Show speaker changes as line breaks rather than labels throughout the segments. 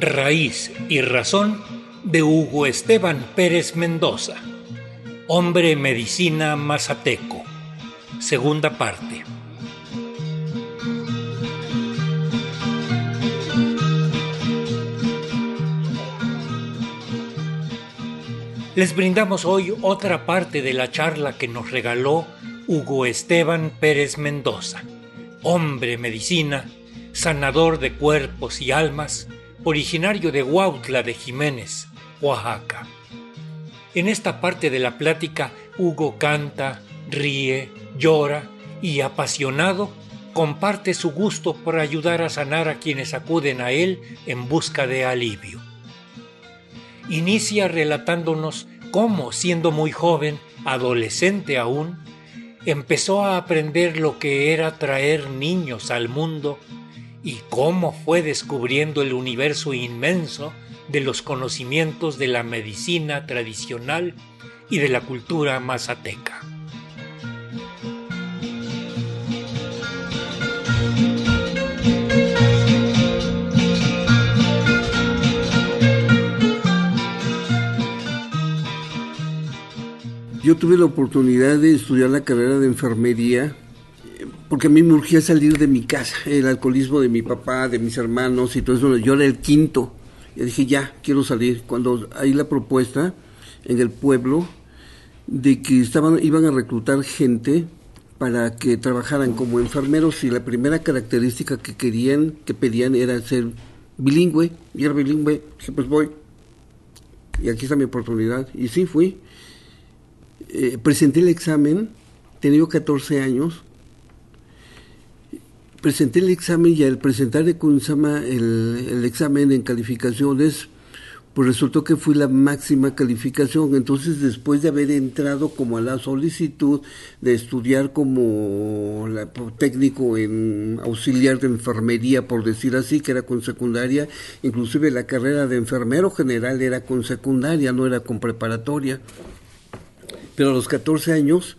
Raíz y razón de Hugo Esteban Pérez Mendoza, hombre medicina mazateco, segunda parte. Les brindamos hoy otra parte de la charla que nos regaló Hugo Esteban Pérez Mendoza, hombre medicina, sanador de cuerpos y almas, originario de Huautla de Jiménez, Oaxaca. En esta parte de la plática, Hugo canta, ríe, llora y apasionado comparte su gusto por ayudar a sanar a quienes acuden a él en busca de alivio inicia relatándonos cómo, siendo muy joven, adolescente aún, empezó a aprender lo que era traer niños al mundo y cómo fue descubriendo el universo inmenso de los conocimientos de la medicina tradicional y de la cultura mazateca.
Yo tuve la oportunidad de estudiar la carrera de enfermería porque a mí me urgía salir de mi casa, el alcoholismo de mi papá, de mis hermanos y todo eso. Yo era el quinto. Y dije, ya, quiero salir. Cuando hay la propuesta en el pueblo de que estaban, iban a reclutar gente para que trabajaran como enfermeros y la primera característica que querían, que pedían era ser bilingüe. Y era bilingüe. Dije, pues voy. Y aquí está mi oportunidad. Y sí, fui. Eh, presenté el examen, tenía 14 años, presenté el examen y al presentar el, el examen en calificaciones, pues resultó que fui la máxima calificación. Entonces, después de haber entrado como a la solicitud de estudiar como técnico en auxiliar de enfermería, por decir así, que era con secundaria, inclusive la carrera de enfermero general era con secundaria, no era con preparatoria pero a los 14 años,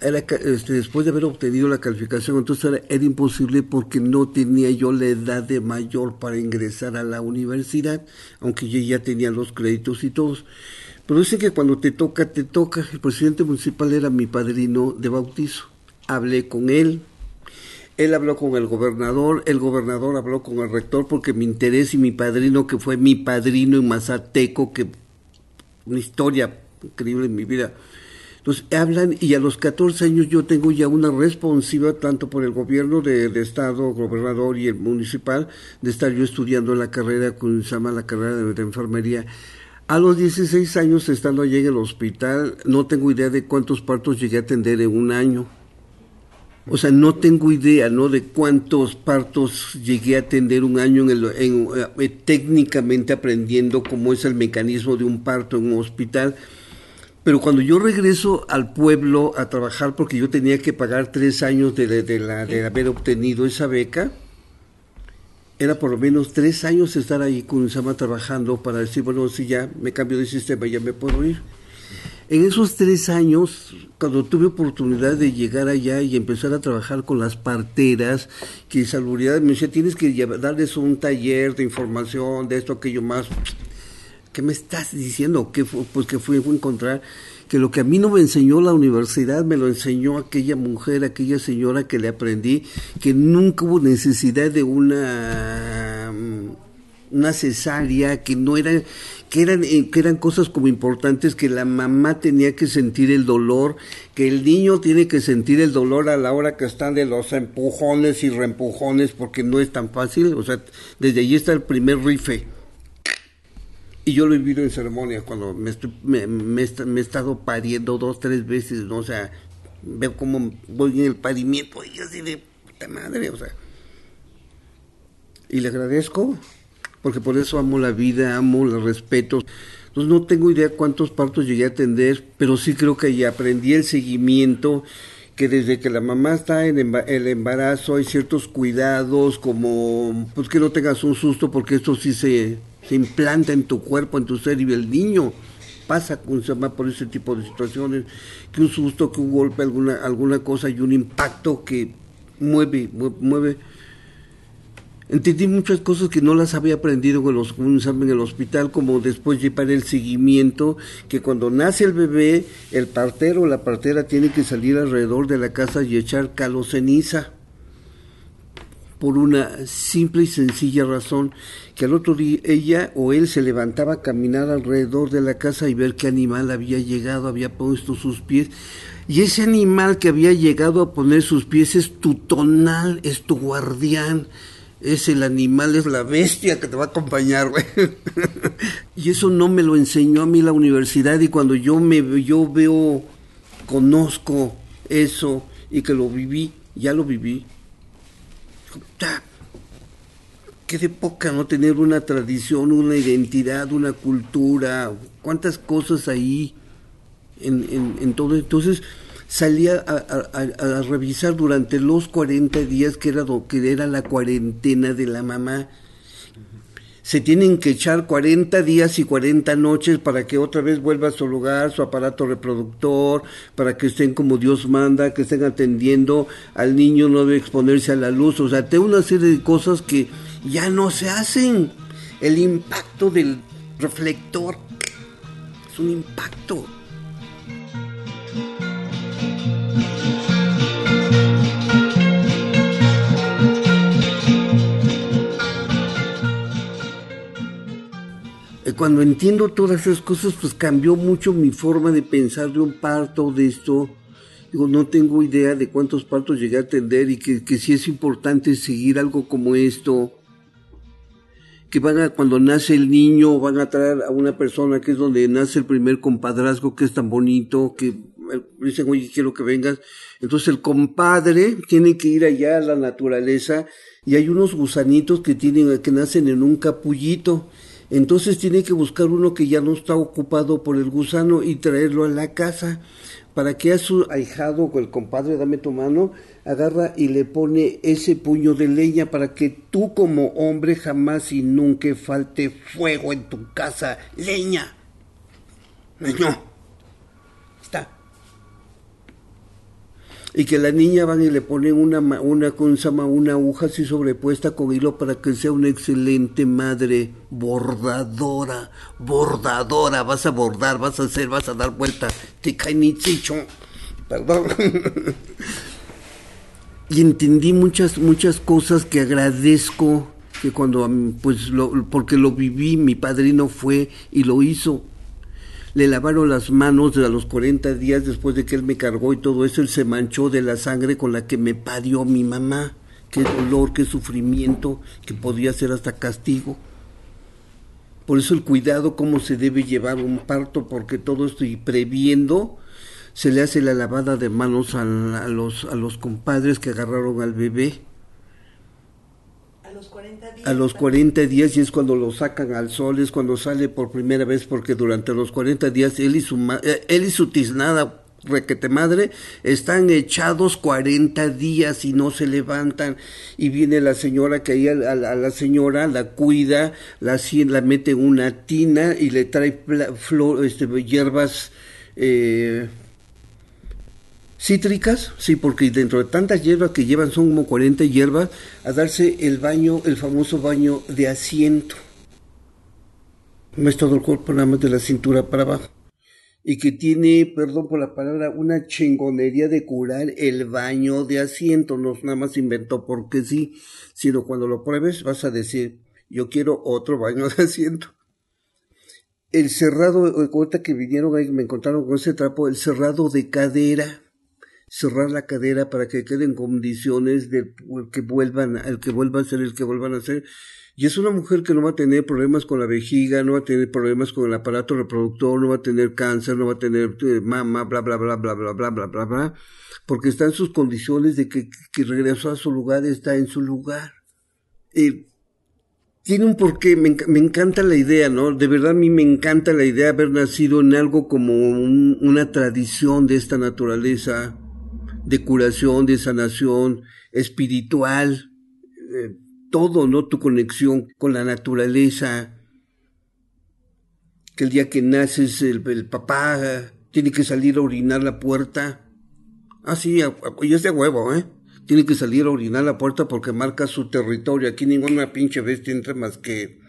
era, este, después de haber obtenido la calificación, entonces era, imposible porque no tenía yo la edad de mayor para ingresar a la universidad, aunque yo ya tenía los créditos y todos. Pero dicen que cuando te toca, te toca. El presidente municipal era mi padrino de bautizo. Hablé con él, él habló con el gobernador, el gobernador habló con el rector porque mi interés y mi padrino, que fue mi padrino en Mazateco, que una historia increíble en mi vida, entonces hablan y a los 14 años yo tengo ya una responsiva tanto por el gobierno de, Estado, gobernador y el municipal de estar yo estudiando la carrera con se llama la carrera de, enfermería. A los 16 años estando allí en el hospital, no tengo idea de cuántos partos llegué a atender en un año. O sea, no tengo idea, ¿no? De cuántos partos llegué a atender un año en el, eh, técnicamente aprendiendo cómo es el mecanismo de un parto en un hospital pero cuando yo regreso al pueblo a trabajar, porque yo tenía que pagar tres años de, de, la, de haber obtenido esa beca, era por lo menos tres años estar ahí con Sama trabajando para decir, bueno, si ya me cambio de sistema, ya me puedo ir. En esos tres años, cuando tuve oportunidad de llegar allá y empezar a trabajar con las parteras, que Salubridad me decía, tienes que darles un taller de información, de esto, aquello más. ¿Qué me estás diciendo? Que pues que fui, a encontrar que lo que a mí no me enseñó la universidad me lo enseñó aquella mujer, aquella señora que le aprendí, que nunca hubo necesidad de una una cesárea, que no era, que eran, eh, que eran cosas como importantes, que la mamá tenía que sentir el dolor, que el niño tiene que sentir el dolor a la hora que están de los empujones y reempujones, porque no es tan fácil, o sea, desde allí está el primer rife y yo lo he vivido en ceremonias cuando me, me, he estado pariendo dos, tres veces, ¿no? O sea, veo cómo voy en el parimiento y así de puta madre, o sea. Y le agradezco, porque por eso amo la vida, amo el respeto. Entonces no tengo idea cuántos partos llegué a atender, pero sí creo que ya aprendí el seguimiento, que desde que la mamá está en el embarazo hay ciertos cuidados, como pues que no tengas un susto, porque esto sí se se implanta en tu cuerpo, en tu ser y el niño pasa por ese tipo de situaciones, que un susto, que un golpe, alguna, alguna cosa y un impacto que mueve, mueve. Entendí muchas cosas que no las había aprendido en, los, en el hospital, como después llevar el seguimiento, que cuando nace el bebé, el partero o la partera tiene que salir alrededor de la casa y echar calo ceniza por una simple y sencilla razón, que al otro día ella o él se levantaba a caminar alrededor de la casa y ver qué animal había llegado, había puesto sus pies. Y ese animal que había llegado a poner sus pies es tu tonal, es tu guardián, es el animal, es la bestia que te va a acompañar, güey. y eso no me lo enseñó a mí la universidad y cuando yo me yo veo, conozco eso y que lo viví, ya lo viví qué de poca no tener una tradición, una identidad, una cultura, cuántas cosas ahí en, todo. Entonces salía a, revisar durante los 40 días que era, que era la cuarentena de la mamá se tienen que echar 40 días y 40 noches para que otra vez vuelva a su lugar, su aparato reproductor, para que estén como Dios manda, que estén atendiendo al niño, no debe exponerse a la luz, o sea, tengo una serie de cosas que ya no se hacen. El impacto del reflector es un impacto. Cuando entiendo todas esas cosas, pues cambió mucho mi forma de pensar de un parto, de esto. Digo, no tengo idea de cuántos partos llegué a atender y que, que sí es importante seguir algo como esto. Que van a, cuando nace el niño, van a traer a una persona que es donde nace el primer compadrazgo, que es tan bonito, que eh, dicen, oye, quiero que vengas. Entonces el compadre tiene que ir allá a la naturaleza y hay unos gusanitos que tienen, que nacen en un capullito entonces tiene que buscar uno que ya no está ocupado por el gusano y traerlo a la casa para que a su ahijado o el compadre, dame tu mano, agarra y le pone ese puño de leña para que tú como hombre jamás y nunca falte fuego en tu casa. Leña. Está y que la niña van y le ponen una, una, una aguja así sobrepuesta con hilo para que sea una excelente madre. Bordadora, bordadora, vas a bordar, vas a hacer, vas a dar vuelta, te cae ni perdón. y entendí muchas, muchas cosas que agradezco que cuando, pues, lo, porque lo viví, mi padrino fue y lo hizo le lavaron las manos a los 40 días después de que él me cargó y todo eso, él se manchó de la sangre con la que me parió mi mamá. Qué dolor, qué sufrimiento, que podía ser hasta castigo. Por eso el cuidado, cómo se debe llevar un parto, porque todo esto y previendo, se le hace la lavada de manos a, los, a los compadres que agarraron al bebé a los 40 días y es cuando lo sacan al sol, es cuando sale por primera vez porque durante los 40 días él y su, eh, él y su tiznada requete madre, están echados 40 días y no se levantan. Y viene la señora que ahí a, la señora la cuida, la, la mete en una tina y le trae flor, este, hierbas eh, Cítricas, sí, porque dentro de tantas hierbas que llevan, son como 40 hierbas, a darse el baño, el famoso baño de asiento. No es todo el cuerpo, nada más de la cintura para abajo. Y que tiene, perdón por la palabra, una chingonería de curar el baño de asiento. No nada más inventó porque sí, sino cuando lo pruebes vas a decir, yo quiero otro baño de asiento. El cerrado, ahorita que vinieron ahí, me encontraron con ese trapo, el cerrado de cadera cerrar la cadera para que queden condiciones de que vuelvan, el que vuelva a ser el que vuelvan a ser. Y es una mujer que no va a tener problemas con la vejiga, no va a tener problemas con el aparato reproductor, no va a tener cáncer, no va a tener eh, mama, bla, bla, bla, bla, bla, bla, bla, bla, bla, porque está en sus condiciones de que, que regresó a su lugar, está en su lugar. Eh, tiene un porqué, me, me, encanta la idea, ¿no? De verdad a mí me encanta la idea de haber nacido en algo como una tradición de esta naturaleza de curación, de sanación espiritual, eh, todo, ¿no? Tu conexión con la naturaleza, que el día que naces el, el papá tiene que salir a orinar la puerta. Ah, sí, y es de huevo, ¿eh? Tiene que salir a orinar la puerta porque marca su territorio. Aquí ninguna pinche bestia entra más que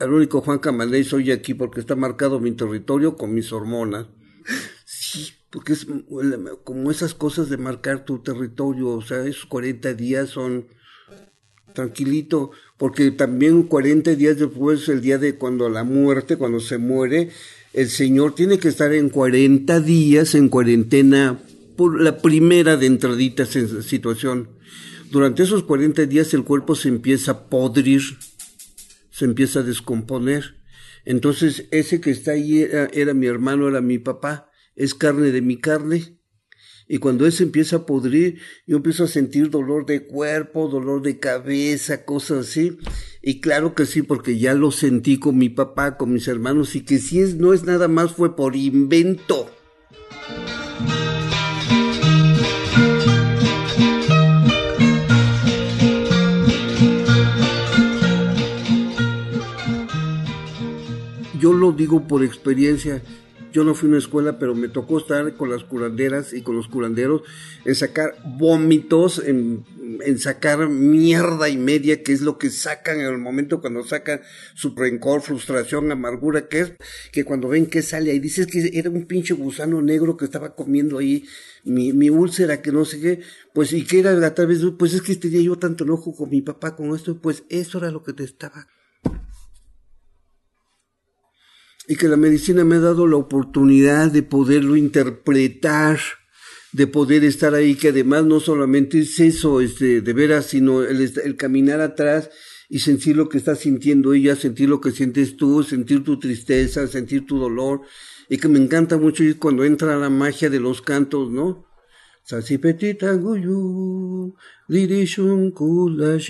el único Juan Camaley soy aquí porque está marcado mi territorio con mis hormonas. Porque es como esas cosas de marcar tu territorio, o sea, esos 40 días son tranquilito, porque también 40 días después, el día de cuando la muerte, cuando se muere, el Señor tiene que estar en 40 días en cuarentena por la primera de entraditas en situación. Durante esos 40 días el cuerpo se empieza a podrir, se empieza a descomponer. Entonces ese que está ahí era, mi hermano, era mi papá, es carne de mi carne. Y cuando ese empieza a podrir, yo empiezo a sentir dolor de cuerpo, dolor de cabeza, cosas así. Y claro que sí, porque ya lo sentí con mi papá, con mis hermanos, y que si es, no es nada más, fue por invento. Yo lo digo por experiencia. Yo no fui a una escuela, pero me tocó estar con las curanderas y con los curanderos en sacar vómitos, en, sacar mierda y media, que es lo que sacan en el momento cuando sacan su rencor, frustración, amargura, que es que cuando ven que sale ahí, dices que era un pinche gusano negro que estaba comiendo ahí mi, mi úlcera, que no sé qué, pues y que era tal vez, pues es que tenía yo tanto enojo con mi papá con esto, pues eso era lo que te estaba y que la medicina me ha dado la oportunidad de poderlo interpretar, de poder estar ahí, que además no solamente es eso, este, de veras, sino el, caminar atrás y sentir lo que está sintiendo ella, sentir lo que sientes tú, sentir tu tristeza, sentir tu dolor, y que me encanta mucho ir cuando entra la magia de los cantos, ¿no? petita guyu, dirishun kula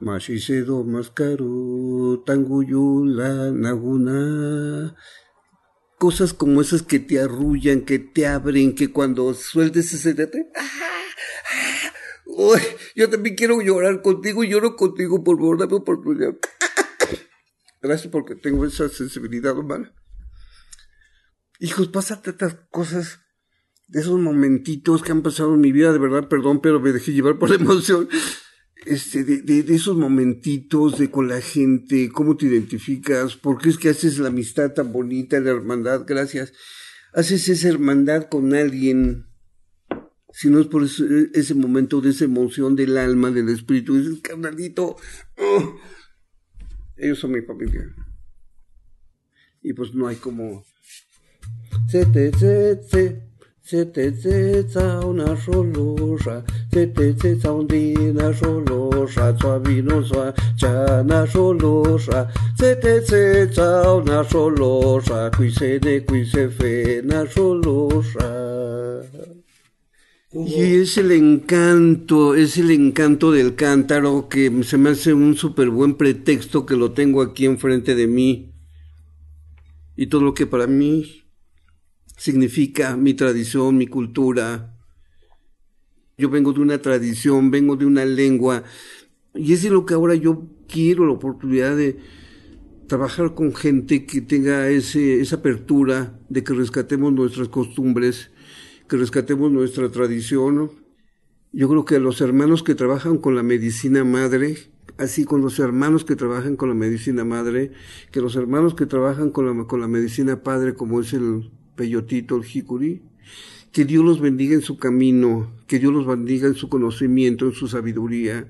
Mashisedo Mascaru, Tanguyula, Naguna. Cosas como esas que te arrullan, que te abren, que cuando sueltes ese ¡ah! ¡Ah! yo también quiero llorar contigo, lloro contigo, por favor, dame oportunidad. Gracias porque tengo esa sensibilidad humana. Hijos, pásate estas cosas, de esos momentitos que han pasado en mi vida, de verdad, perdón, pero me dejé llevar por la emoción este, de, de, esos momentitos de con la gente, cómo te identificas, por qué es que haces la amistad tan bonita, la hermandad, gracias. Haces esa hermandad con alguien, si no es por ese, momento de esa emoción del alma, del espíritu, dices, carnalito, oh". ellos son mi familia. Y pues no hay como... Se te, se, te se te zetza un dina rolosha, suavino sua, chana rolosha, se te zetza una rolosha, qui se ne qui se fe na rolosha. Y es el encanto, es el encanto del cántaro que se me hace un súper buen pretexto que lo tengo aquí enfrente de mí. Y todo lo que para mí significa mi tradición, mi cultura. Yo vengo de una tradición, vengo de una lengua, y es de lo que ahora yo quiero la oportunidad de trabajar con gente que tenga ese, esa apertura de que rescatemos nuestras costumbres, que rescatemos nuestra tradición. Yo creo que los hermanos que trabajan con la medicina madre, así con los hermanos que trabajan con la medicina madre, que los hermanos que trabajan con la, con la medicina padre, como es el Peyotito, el Jicuri, que Dios los bendiga en su camino, que Dios los bendiga en su conocimiento, en su sabiduría,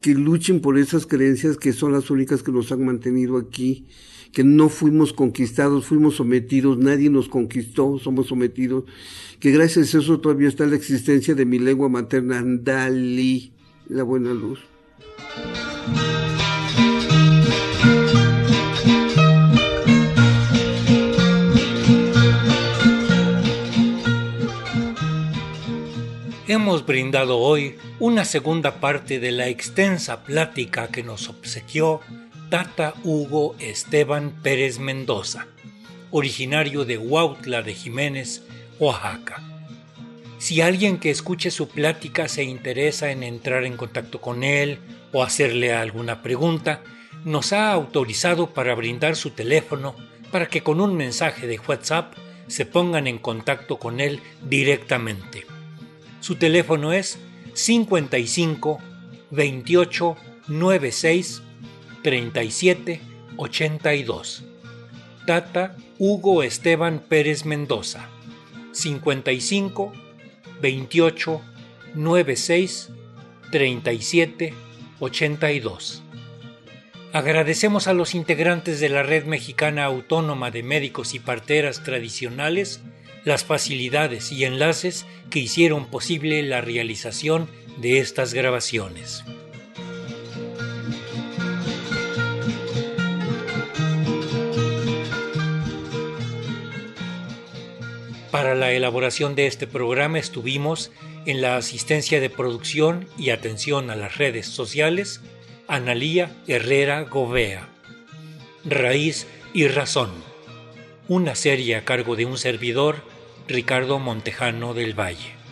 que luchen por esas creencias que son las únicas que nos han mantenido aquí, que no fuimos conquistados, fuimos sometidos, nadie nos conquistó, somos sometidos, que gracias a eso todavía está la existencia de mi lengua materna, Dali, la buena luz.
Hemos brindado hoy una segunda parte de la extensa plática que nos obsequió Tata Hugo Esteban Pérez Mendoza, originario de Huautla de Jiménez, Oaxaca. Si alguien que escuche su plática se interesa en entrar en contacto con él o hacerle alguna pregunta, nos ha autorizado para brindar su teléfono para que con un mensaje de WhatsApp se pongan en contacto con él directamente. Su teléfono es 55 28 96 37 82. Tata Hugo Esteban Pérez Mendoza. 55 28 96 37 82. Agradecemos a los integrantes de la Red Mexicana Autónoma de Médicos y Parteras Tradicionales las facilidades y enlaces que hicieron posible la realización de estas grabaciones. Para la elaboración de este programa estuvimos en la asistencia de producción y atención a las redes sociales Analía Herrera Govea. Raíz y Razón. Una serie a cargo de un servidor, Ricardo Montejano del Valle.